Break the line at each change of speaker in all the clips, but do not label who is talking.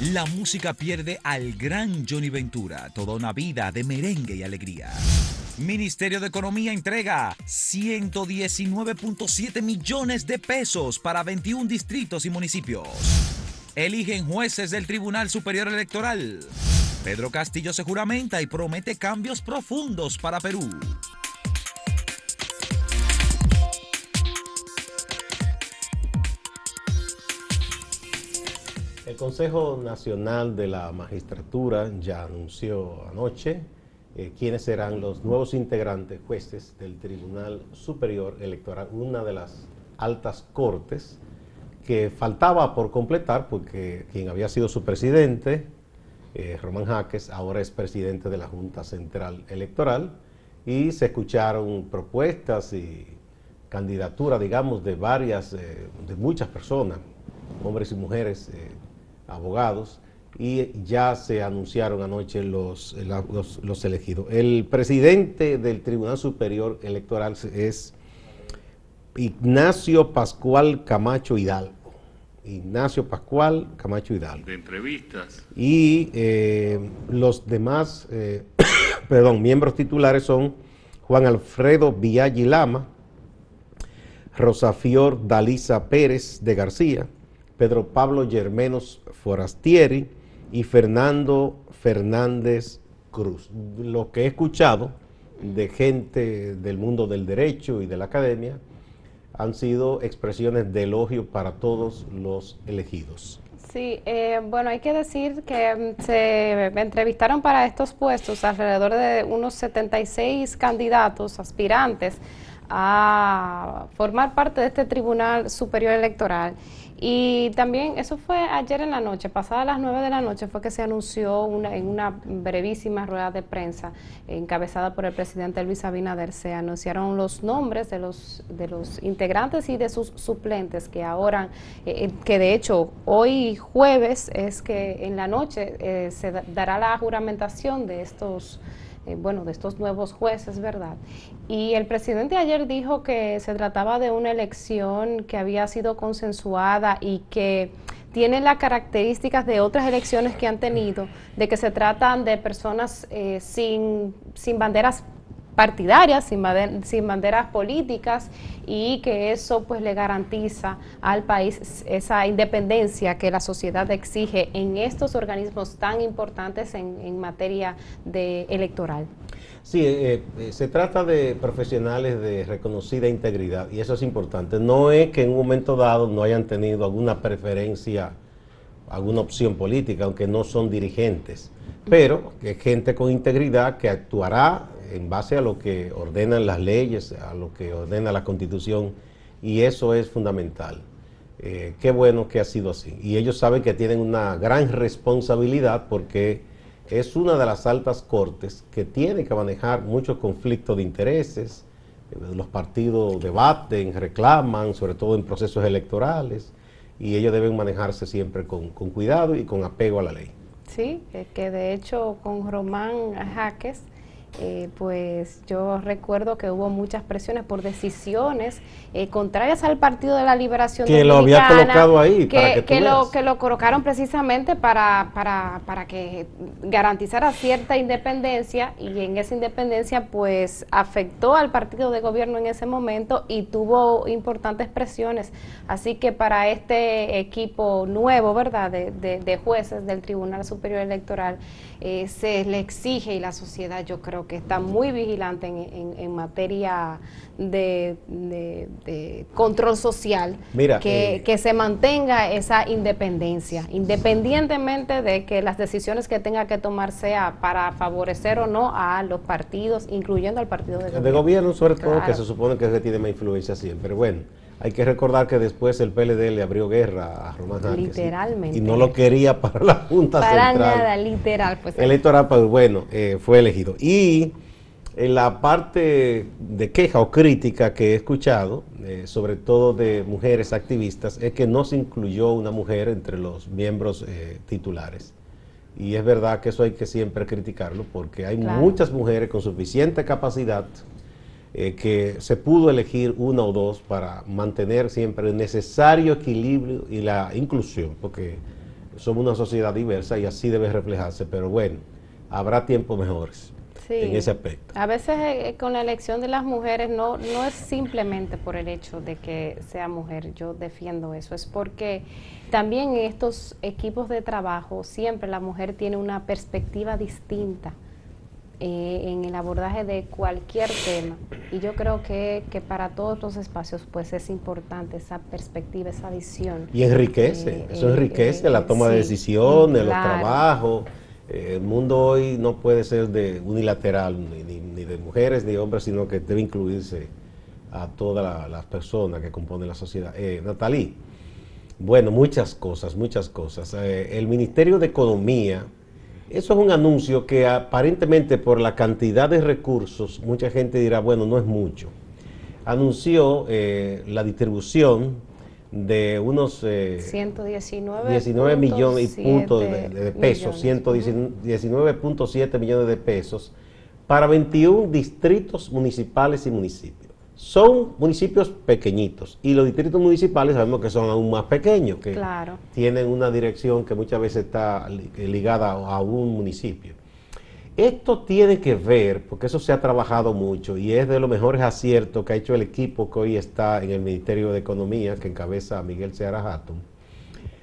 La música pierde al gran Johnny Ventura, toda una vida de merengue y alegría. Ministerio de Economía entrega 119.7 millones de pesos para 21 distritos y municipios. Eligen jueces del Tribunal Superior Electoral. Pedro Castillo se juramenta y promete cambios profundos para Perú.
El Consejo Nacional de la Magistratura ya anunció anoche eh, quiénes serán los nuevos integrantes, jueces del Tribunal Superior Electoral, una de las altas cortes que faltaba por completar porque quien había sido su presidente, eh, Román Jaques, ahora es presidente de la Junta Central Electoral y se escucharon propuestas y candidaturas, digamos, de varias, eh, de muchas personas, hombres y mujeres abogados, y ya se anunciaron anoche los, los, elegidos. El presidente del Tribunal Superior Electoral es Ignacio Pascual Camacho Hidalgo. Ignacio Pascual Camacho Hidalgo.
De entrevistas.
Y eh, los demás, eh, perdón, miembros titulares son Juan Alfredo Villagilama, Lama, Rosafior Dalisa Pérez de García, Pedro Pablo Germenos Forastieri y Fernando Fernández Cruz. Lo que he escuchado de gente del mundo del derecho y de la academia han sido expresiones de elogio para todos los elegidos.
Sí, eh, bueno, hay que decir que mm, se entrevistaron para estos puestos alrededor de unos 76 candidatos, aspirantes a formar parte de este Tribunal Superior Electoral. Y también eso fue ayer en la noche, pasada las 9 de la noche fue que se anunció una, en una brevísima rueda de prensa encabezada por el presidente Luis Abinader, se anunciaron los nombres de los, de los integrantes y de sus suplentes que ahora, eh, eh, que de hecho hoy jueves es que en la noche eh, se dará la juramentación de estos eh, bueno, de estos nuevos jueces, ¿verdad? Y el presidente ayer dijo que se trataba de una elección que había sido consensuada y que tiene las características de otras elecciones que han tenido, de que se tratan de personas eh, sin, sin banderas partidarias, sin, banderas políticas y que eso pues le garantiza al país esa independencia que la sociedad exige en estos organismos tan importantes en, materia de electoral.
Sí, eh, eh, se trata de profesionales de reconocida integridad y eso es importante. No es que en un momento dado no hayan tenido alguna preferencia, alguna opción política, aunque no son dirigentes, pero que gente con integridad que actuará en base a lo que ordenan las leyes, a lo que ordena la constitución, y eso es fundamental. Eh, qué bueno que ha sido así. Y ellos saben que tienen una gran responsabilidad porque es una de las altas cortes que tiene que manejar muchos conflictos de intereses. Los partidos debaten, reclaman, sobre todo en procesos electorales, y ellos deben manejarse siempre con, con cuidado y con apego a la ley.
Sí, que de hecho con Román Jaques eh, pues yo recuerdo que hubo muchas presiones por decisiones eh, contrarias al Partido de la Liberación
que lo había colocado ahí
que, que, lo que lo colocaron precisamente para, para, para que garantizara cierta independencia y en esa independencia pues afectó al partido de gobierno en ese momento y tuvo importantes presiones. Así que para este equipo nuevo verdad de, de, jueces del Tribunal Superior Electoral eh, se le exige y la sociedad yo creo que está muy vigilante en, materia de, control social, que, eh, que, se mantenga esa independencia, independientemente de que las decisiones que tenga que tomar sea para favorecer o no a los partidos, incluyendo al partido de gobierno.
De gobierno, sobre todo, que se supone que tiene más influencia siempre. Bueno. Hay que recordar que después el PLD le abrió guerra a Román Jaques.
Literalmente.
Y, no lo quería para la Junta
para
Central.
Para nada, literal. Pues,
Electoral, pues bueno, eh, fue elegido. Y en la parte de queja o crítica que he escuchado, eh, sobre todo de mujeres activistas, es que no se incluyó una mujer entre los miembros eh, titulares. Y es verdad que eso hay que siempre criticarlo, porque hay muchas mujeres con suficiente capacidad eh, que se pudo elegir una o dos para mantener siempre el necesario equilibrio y la inclusión, porque somos una sociedad diversa y así debe reflejarse, pero bueno, habrá tiempos mejores en ese aspecto.
A veces eh, con la elección de las mujeres no, no es simplemente por el hecho de que sea mujer, yo defiendo eso, es porque también en estos equipos de trabajo siempre la mujer tiene una perspectiva distinta eh, en el abordaje de cualquier tema. Y yo creo que, que, para todos los espacios pues es importante esa perspectiva, esa visión.
Y enriquece, eh, eso enriquece la toma de decisiones, los trabajos. el mundo hoy no puede ser de unilateral, ni, ni, de mujeres ni de hombres, sino que debe incluirse a todas las personas que componen la sociedad. Eh, Natalí, bueno, muchas cosas, muchas cosas. el Ministerio de Economía eso es un anuncio que aparentemente por la cantidad de recursos, mucha gente dirá, bueno, no es mucho. Anunció eh, la distribución de unos
119
millones y puntos de, pesos, 119.7 millones de pesos para 21 distritos municipales y municipios. Son municipios pequeñitos y los distritos municipales sabemos que son aún más pequeños, que tienen una dirección que muchas veces está ligada a un municipio. Esto tiene que ver, porque eso se ha trabajado mucho y es de los mejores aciertos que ha hecho el equipo que hoy está en el Ministerio de Economía, que encabeza Miguel Seara Hatton.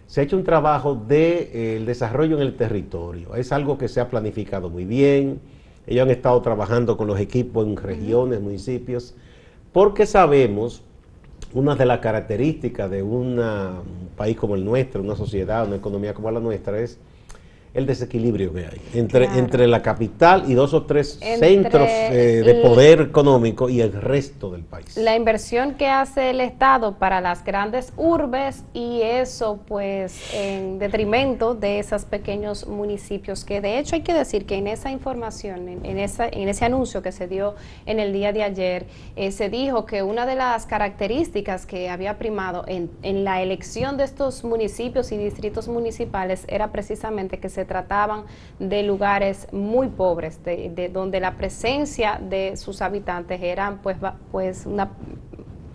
Se ha hecho un trabajo de eh, desarrollo en el territorio. Es algo que se ha planificado muy bien. Ellos han estado trabajando con los equipos en regiones, municipios porque sabemos, una de las características de un país como el nuestro, una sociedad, una economía como la nuestra, es el desequilibrio que hay entre, entre la capital y dos o tres centros eh, de poder económico y el resto del país.
La inversión que hace el Estado para las grandes urbes y eso pues en detrimento de esos pequeños municipios que de hecho hay que decir que en esa información, en, esa, en ese anuncio que se dio en el día de ayer, eh, se dijo que una de las características que había primado en, en la elección de estos municipios y distritos municipales era precisamente que se trataban de lugares muy pobres, de, donde la presencia de sus habitantes eran pues, pues una,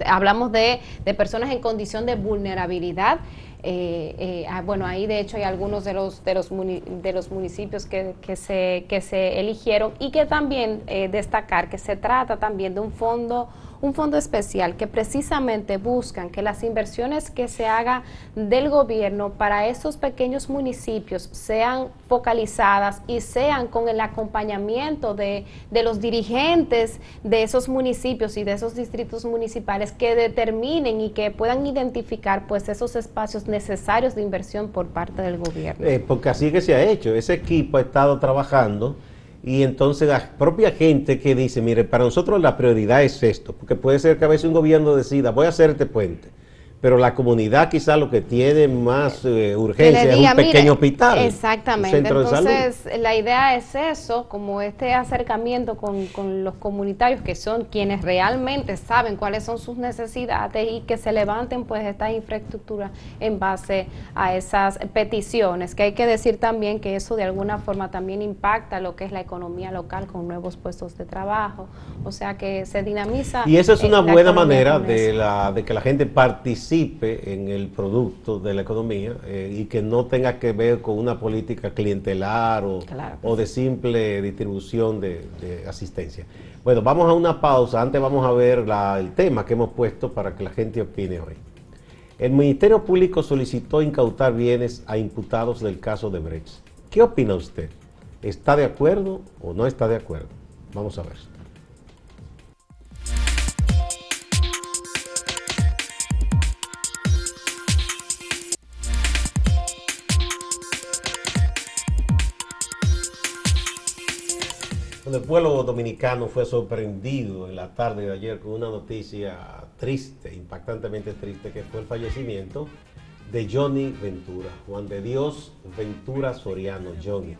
hablamos de, personas en condición de vulnerabilidad. Eh, eh, ah, bueno, ahí de hecho hay algunos de los, de los, de los municipios que, que, se, que se eligieron y que también eh, destacar que se trata también de un fondo un fondo especial que precisamente buscan que las inversiones que se haga del gobierno para esos pequeños municipios sean focalizadas y sean con el acompañamiento de, de los dirigentes de esos municipios y de esos distritos municipales que determinen y que puedan identificar pues esos espacios necesarios de inversión por parte del gobierno.
Eh, porque así que se ha hecho, ese equipo ha estado trabajando y entonces la propia gente que dice, mire, para nosotros la prioridad es esto, porque puede ser que a veces un gobierno decida, voy a hacer este puente pero la comunidad quizá lo que tiene más eh, urgencia es un pequeño hospital.
Exactamente. Entonces, la idea es eso, como este acercamiento con, con, los comunitarios que son quienes realmente saben cuáles son sus necesidades y que se levanten pues esta infraestructura en base a esas peticiones, que hay que decir también que eso de alguna forma también impacta lo que es la economía local con nuevos puestos de trabajo, o sea que se dinamiza.
Y esa es una buena manera de, la, de que la gente participe participe en el producto de la economía eh, y que no tenga que ver con una política clientelar o, o de simple distribución de, asistencia. Bueno, vamos a una pausa. Antes vamos a ver el tema que hemos puesto para que la gente opine hoy. El Ministerio Público solicitó incautar bienes a imputados del caso de Brecht. ¿Qué opina usted? ¿Está de acuerdo o no está de acuerdo? Vamos a ver. El pueblo dominicano fue sorprendido en la tarde de ayer con una noticia triste, impactantemente triste, que fue el fallecimiento de Johnny Ventura, Juan de Dios Ventura Soriano, Johnny,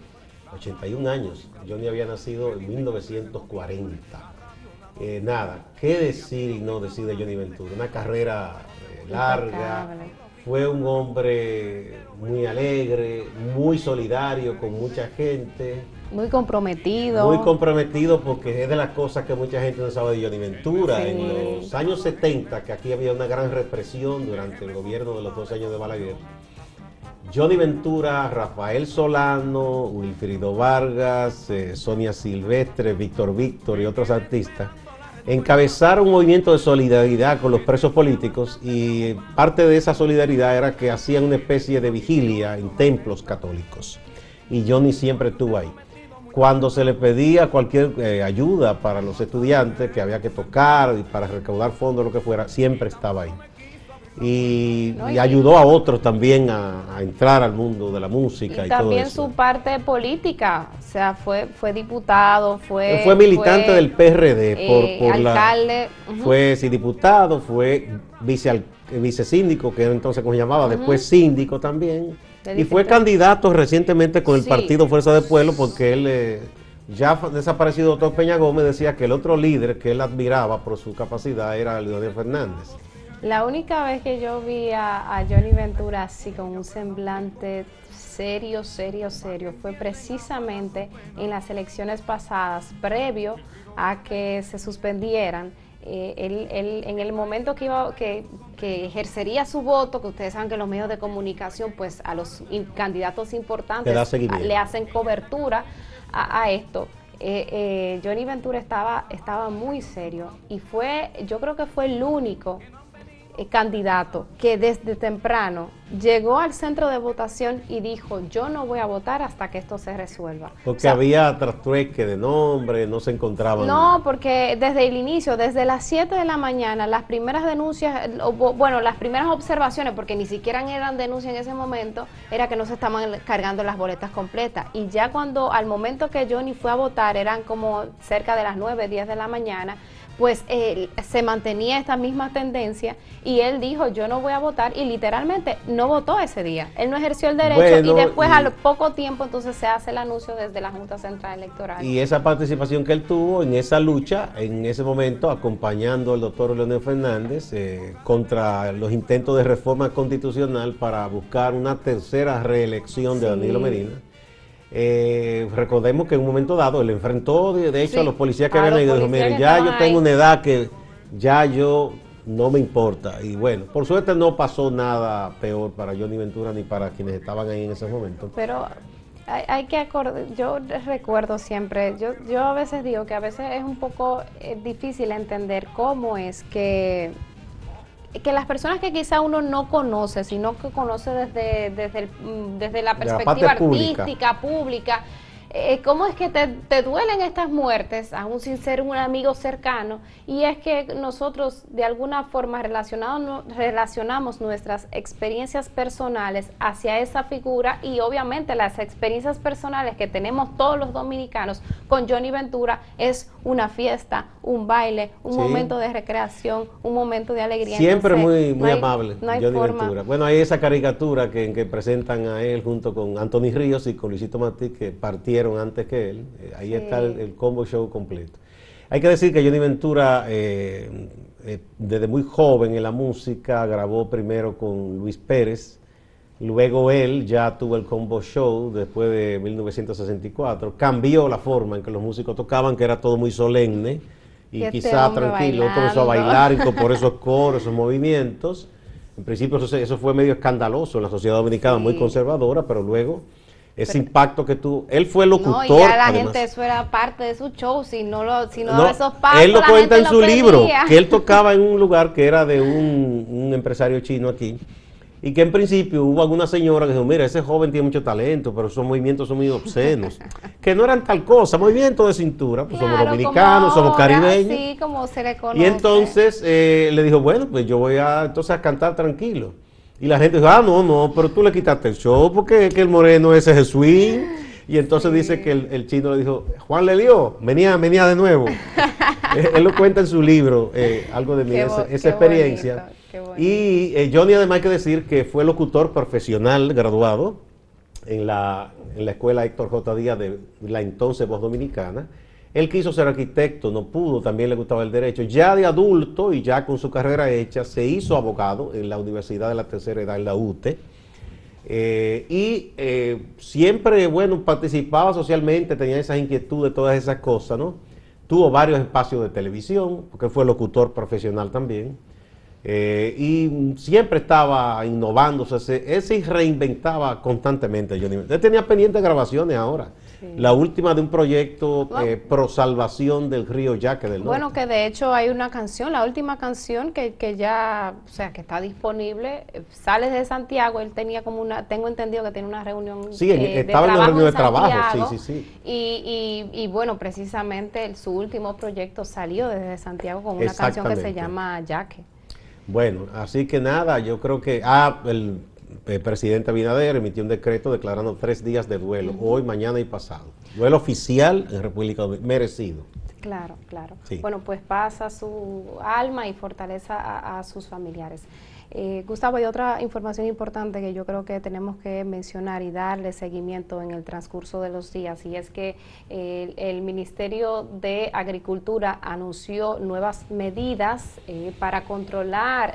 81 años. Johnny había nacido en 1940. Eh, nada, ¿qué decir y no decir de Johnny Ventura? Una carrera eh, larga. Fue un hombre muy alegre, muy solidario con mucha gente
muy comprometido.
Muy comprometido porque es de las cosas que mucha gente no sabe de Johnny Ventura. En los años 70, que aquí había una gran represión durante el gobierno de los dos años de Balaguer, Johnny Ventura, Rafael Solano, Wilfrido Vargas, eh, Sonia Silvestre, Víctor Víctor y otros artistas encabezaron un movimiento de solidaridad con los presos políticos y parte de esa solidaridad era que hacían una especie de vigilia en templos católicos. Y Johnny siempre estuvo ahí. Cuando se le pedía cualquier eh, ayuda para los estudiantes que había que tocar y para recaudar fondos, lo que fuera, siempre estaba ahí y, ayudó a otros también a, entrar al mundo de la música.
Y, también su parte política, o sea, fue, fue diputado, fue...
Fue militante del PRD, por, eh, alcalde. Fue sí, diputado, fue vice, vice síndico, que era entonces como se llamaba, después síndico también. Y fue candidato recientemente con el partido Fuerza del Pueblo porque él... Eh, ya desaparecido doctor Peña Gómez decía que el otro líder que él admiraba por su capacidad era Leonel Fernández.
La única vez que yo vi a, Johnny Ventura así con un semblante serio, serio, serio, fue precisamente en las elecciones pasadas, previo a que se suspendieran. Eh, él, en el momento que, iba, que, ejercería su voto, que ustedes saben que los medios de comunicación, pues a los candidatos importantes le hacen cobertura a, esto. Eh, eh, Johnny Ventura estaba, estaba muy serio y fue, yo creo que fue el único candidato que desde temprano llegó al centro de votación y dijo, yo no voy a votar hasta que esto se resuelva.
Porque había trastrueque de nombre, no se encontraban.
No, porque desde el inicio, desde las 7 de la mañana, las primeras denuncias, bueno, las primeras observaciones, porque ni siquiera eran denuncias en ese momento, era que no se estaban cargando las boletas completas. Y ya cuando, al momento que Johnny fue a votar, eran como cerca de las 9, 10 de la mañana, pues se mantenía esta misma tendencia y él dijo yo no voy a votar y literalmente no votó ese día. Él no ejerció el derecho y después a poco tiempo entonces se hace el anuncio desde la Junta Central Electoral.
Y esa participación que él tuvo en esa lucha, en ese momento acompañando al doctor Leonel Fernández eh, contra los intentos de reforma constitucional para buscar una tercera reelección de Danilo Medina eh, recordemos que en un momento dado él enfrentó, de, hecho, a los policías que habían y dijo, mire, ya yo tengo una edad que ya yo no me importa. Y bueno, por suerte no pasó nada peor para Johnny Ventura ni para quienes estaban ahí en ese momento.
Pero hay, que acordar, yo recuerdo siempre, yo, yo a veces digo que a veces es un poco eh, difícil entender cómo es que que las personas que quizá uno no conoce, sino que conoce desde, desde, mm, desde la perspectiva artística, pública eh, ¿cómo es que te, duelen estas muertes, aún sin ser un amigo cercano? Y es que nosotros de alguna forma relacionamos nuestras experiencias personales hacia esa figura y obviamente las experiencias personales que tenemos todos los dominicanos con Johnny Ventura es una fiesta, un baile, un momento de recreación, un momento de alegría.
Siempre muy, muy amable, Johnny Ventura. Bueno, hay esa caricatura que, en que presentan a él junto con Anthony Ríos y con Luisito Martí que antes que él. Eh, ahí está el, combo show completo. Hay que decir que Johnny Ventura, eh, eh, desde muy joven en la música, grabó primero con Luis Pérez. Luego él ya tuvo el combo show después de 1964. Cambió la forma en que los músicos tocaban, que era todo muy solemne y, este quizá tranquilo. comenzó a bailar y por esos coros, esos movimientos. En principio eso, eso, fue medio escandaloso en la sociedad dominicana, muy conservadora, pero luego ese impacto que tú, él fue locutor. No,
ya la gente, eso era parte de su show, si no, lo, si no, esos pasos,
Él lo cuenta en su libro, que él tocaba en un lugar que era de un, un, empresario chino aquí, y que en principio hubo alguna señora que dijo, mira, ese joven tiene mucho talento, pero esos movimientos son muy obscenos, que no eran tal cosa, movimientos de cintura, pues somos dominicanos, somos caribeños.
Sí, como se le conoce.
Y entonces eh, le dijo, bueno, pues yo voy a entonces a cantar tranquilo. Y la gente dice, ah, no, no, pero tú le quitaste el show porque que el moreno ese es Jesús. Y entonces dice que el, chino le dijo, Juan le dio, venía, venía de nuevo. él, lo cuenta en su libro, eh, algo de mí, esa, experiencia. y eh, Johnny además hay que decir que fue locutor profesional graduado en la, en la escuela Héctor J. Díaz de la entonces Voz Dominicana él quiso ser arquitecto, no pudo, también le gustaba el derecho. Ya de adulto y ya con su carrera hecha, se hizo abogado en la Universidad de la Tercera Edad, en la UTE. Eh, y eh, siempre, bueno, participaba socialmente, tenía esas inquietudes, todas esas cosas, ¿no? Tuvo varios espacios de televisión, porque fue locutor profesional también. Eh, y siempre estaba innovándose, él se reinventaba constantemente. Él tenía pendientes grabaciones ahora. La última de un proyecto eh, pro salvación del río Yaque del
Bueno, que de hecho hay una canción, la última canción que, que ya, o sea, que está disponible, eh, sale de Santiago, él tenía como una, tengo entendido que tiene una reunión
Sí, estaba en una reunión de trabajo, sí, sí,
sí. Y, y, y bueno, precisamente su último proyecto salió desde Santiago con una canción que se llama Yaque.
Bueno, así que nada, yo creo que ah, el, presidente Abinader emitió un decreto declarando tres días de duelo, hoy, mañana y pasado. Duelo oficial en República Dominicana, merecido.
Claro, claro. Bueno, pues pasa su alma y fortaleza a sus familiares. Eh, Gustavo, hay otra información importante que yo creo que tenemos que mencionar y darle seguimiento en el transcurso de los días, y es que eh, el Ministerio de Agricultura anunció nuevas medidas eh, para controlar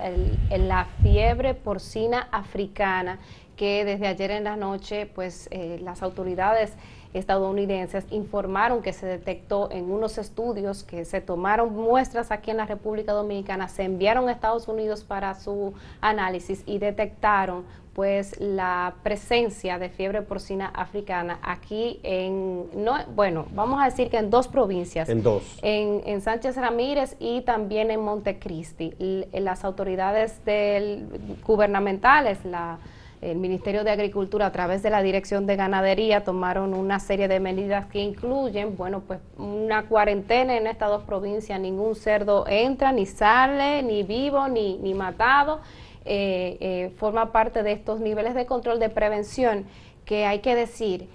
la fiebre porcina africana que desde ayer en la noche, pues las autoridades estadounidenses informaron que se detectó en unos estudios que se tomaron muestras aquí en la República Dominicana, se enviaron a Estados Unidos para su análisis y detectaron pues la presencia de fiebre porcina africana aquí en, no, bueno, vamos a decir que en dos provincias.
En dos.
En, en Sánchez Ramírez y también en Montecristi. Las autoridades del, gubernamentales, la el Ministerio de Agricultura a través de la Dirección de Ganadería tomaron una serie de medidas que incluyen, bueno, pues una cuarentena en estas dos provincias, ningún cerdo entra, ni sale, ni vivo, ni, ni matado, eh, eh, forma parte de estos niveles de control de prevención que hay que decir,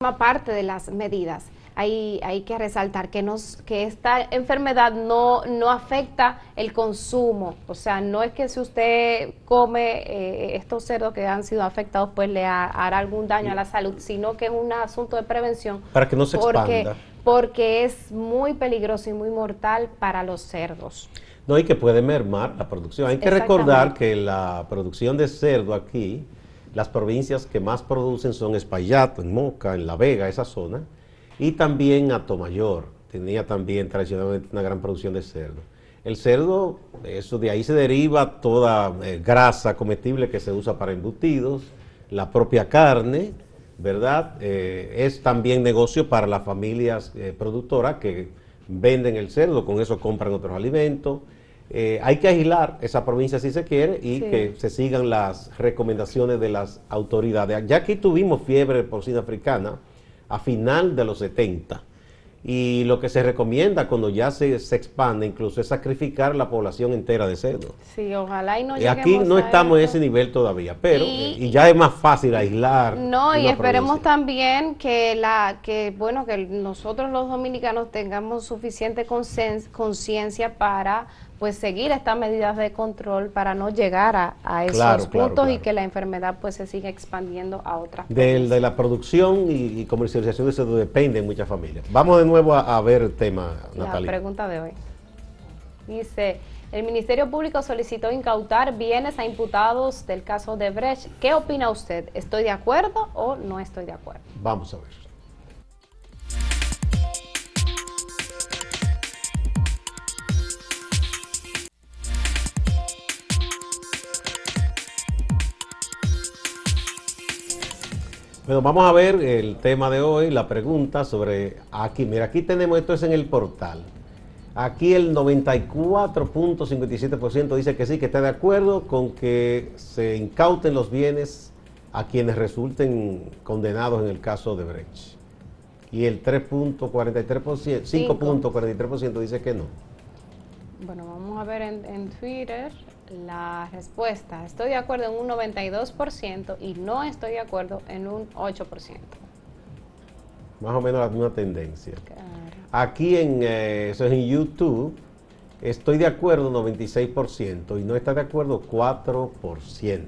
forma parte de las medidas hay, hay que resaltar que, nos, que esta enfermedad no, no afecta el consumo, o sea, no es que si usted come eh, estos cerdos que han sido afectados, pues le hará algún daño a la salud, sino que es un asunto de prevención.
Para que no se
porque,
expanda.
Porque es muy peligroso y muy mortal para los cerdos.
No, y que puede mermar la producción. Hay que recordar que la producción de cerdo aquí, las provincias que más producen son Espaillat, en Moca, en La Vega, esa zona, y también Atomayor, tenía también tradicionalmente una gran producción de cerdo. El cerdo, eso de ahí se deriva toda eh, grasa comestible que se usa para embutidos, la propia carne, ¿verdad? Eh, es también negocio para las familias eh, productoras que venden el cerdo, con eso compran otros alimentos. hay que agilar esa provincia si se quiere y que se sigan las recomendaciones de las autoridades. Ya aquí tuvimos fiebre porcina africana, a final de los 70. Y lo que se recomienda cuando ya se, se expande incluso es sacrificar la población entera de cerdo.
Sí, ojalá y no
Y aquí no estamos en ese nivel todavía, pero y, ya es más fácil aislar.
No, y esperemos también que la que bueno, que nosotros los dominicanos tengamos suficiente conciencia para pues seguir estas medidas de control para no llegar a, esos puntos y que la enfermedad pues se siga expandiendo a otras
de, de la producción y, comercialización de eso depende en muchas familias. Vamos de nuevo a, ver el tema, Natalia.
La pregunta de hoy. Dice, el Ministerio Público solicitó incautar bienes a imputados del caso de Brecht. ¿Qué opina usted? ¿Estoy de acuerdo o no estoy de acuerdo?
Vamos a ver. Bueno, vamos a ver el tema de hoy, la pregunta sobre aquí. Mira, aquí tenemos, esto es en el portal. Aquí el 94.57% dice que sí, que está de acuerdo con que se incauten los bienes a quienes resulten condenados en el caso de Brecht. Y el 3.43%, 5.43% dice que no.
Bueno, vamos a ver en, en Twitter la respuesta. Estoy de acuerdo en un 92% y no estoy de acuerdo en un 8%.
Más o menos la misma tendencia. Aquí en, eh, eso es en YouTube, estoy de acuerdo 96% y no está de acuerdo 4%.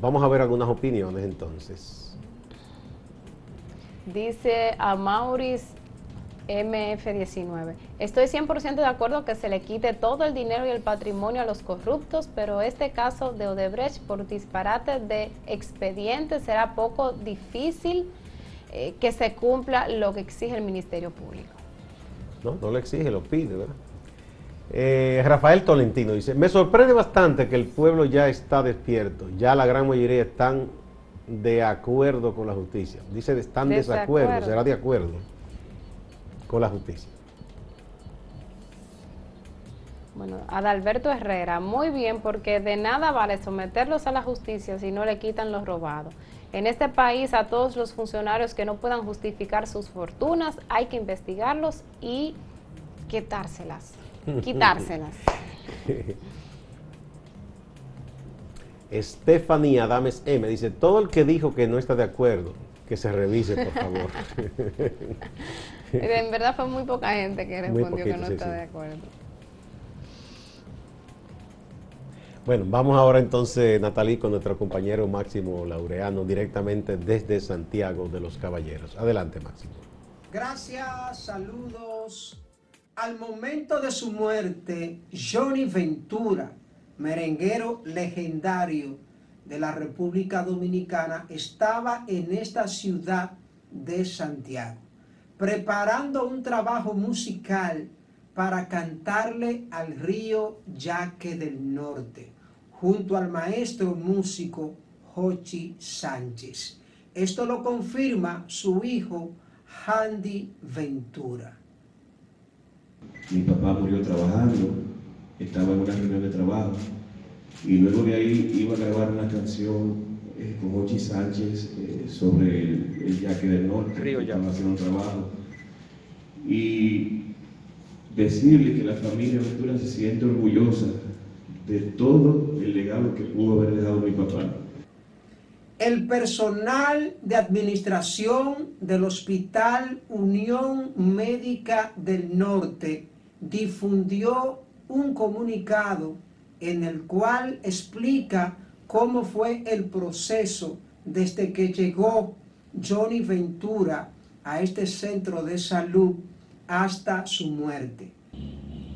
Vamos a ver algunas opiniones entonces.
Dice a Maurice MF19. Estoy 100% de acuerdo que se le quite todo el dinero y el patrimonio a los corruptos, pero este caso de Odebrecht por disparate de expedientes será poco difícil eh, que se cumpla lo que exige el Ministerio Público.
No, no lo exige, lo pide, ¿verdad? Eh, Rafael Tolentino dice, me sorprende bastante que el pueblo ya está despierto, ya la gran mayoría están de acuerdo con la justicia. Dice, están de desacuerdo, será de acuerdo con la justicia.
Bueno, Adalberto Herrera, muy bien, porque de nada vale someterlos a la justicia si no le quitan los robados. En este país a todos los funcionarios que no puedan justificar sus fortunas hay que investigarlos y quitárselas. Quitárselas.
Stephanie Adames M dice, todo el que dijo que no está de acuerdo, que se revise, por favor.
en verdad fue muy poca gente que respondió que no está de acuerdo.
Bueno, vamos ahora entonces, Natalí, con nuestro compañero Máximo Laureano, directamente desde Santiago de los Caballeros. Adelante, Máximo.
Gracias, saludos. Al momento de su muerte, Johnny Ventura, merenguero legendario de la República Dominicana, estaba en esta ciudad de Santiago, preparando un trabajo musical para cantarle al río Yaque del Norte junto al maestro músico Jochi Sánchez. Esto lo confirma su hijo Handy Ventura.
Mi papá murió trabajando, estaba en una reunión de trabajo y luego de ahí iba a grabar una canción eh, con Jochi Sánchez eh, sobre el, yaque del norte, Río estaba haciendo un trabajo. Y decirle que la familia Ventura se siente orgullosa de todo el legado que pudo haber dejado mi papá.
El personal de administración del Hospital Unión Médica del Norte difundió un comunicado en el cual explica cómo fue el proceso desde que llegó Johnny Ventura a este centro de salud hasta su muerte.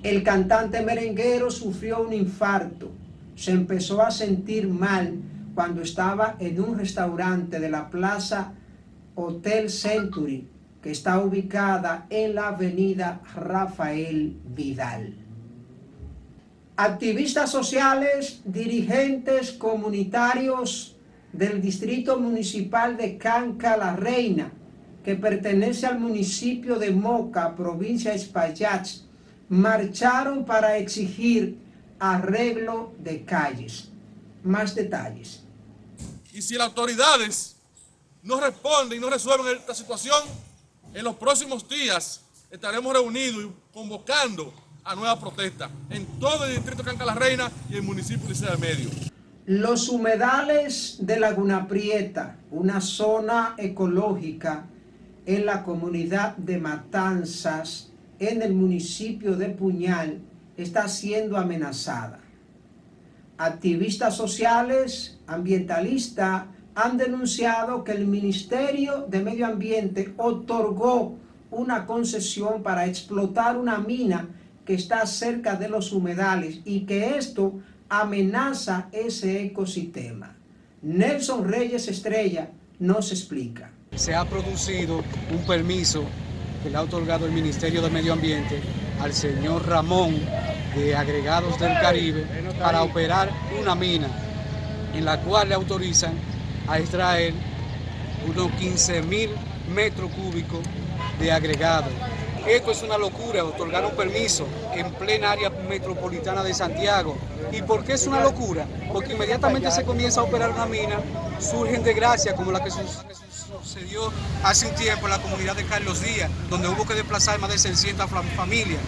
El cantante merenguero sufrió un infarto. Se empezó a sentir mal cuando estaba en un restaurante de la plaza Hotel Century, que está ubicada en la avenida Rafael Vidal. Activistas sociales, dirigentes comunitarios del Distrito Municipal de Canca La Reina, que pertenece al municipio de Moca, provincia de Espaillat, marcharon para exigir arreglo de calles. Más detalles.
Y si las autoridades no responden y no resuelven esta situación, en los próximos días estaremos reunidos y convocando a nuevas protestas en todo el distrito de Canca la Reina y el municipio de Licea Medio.
Los humedales de Laguna Prieta, una zona ecológica en la comunidad de Matanzas, en el municipio de Puñal está siendo amenazada. Activistas sociales, ambientalistas, han denunciado que el Ministerio de Medio Ambiente otorgó una concesión para explotar una mina que está cerca de los humedales y que esto amenaza ese ecosistema. Nelson Reyes Estrella nos explica.
Se ha producido un permiso que le ha otorgado el Ministerio de Medio Ambiente al señor Ramón de Agregados del Caribe para operar una mina en la cual le autorizan a extraer unos 15 mil metros cúbicos de agregado. Esto es una locura, otorgar un permiso en plena área metropolitana de Santiago. ¿Y por qué es una locura? Porque inmediatamente se comienza a operar una mina, surgen desgracias como la que sucedió hace un tiempo en la comunidad de Carlos Díaz, donde hubo que desplazar más de 600 familias.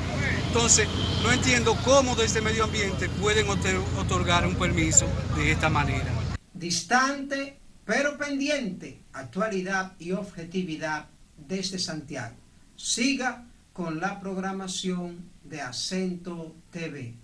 Entonces, no entiendo cómo desde medio ambiente pueden otorgar un permiso de esta manera.
Distante, pero pendiente, actualidad y objetividad desde Santiago. Siga con la programación de Acento TV.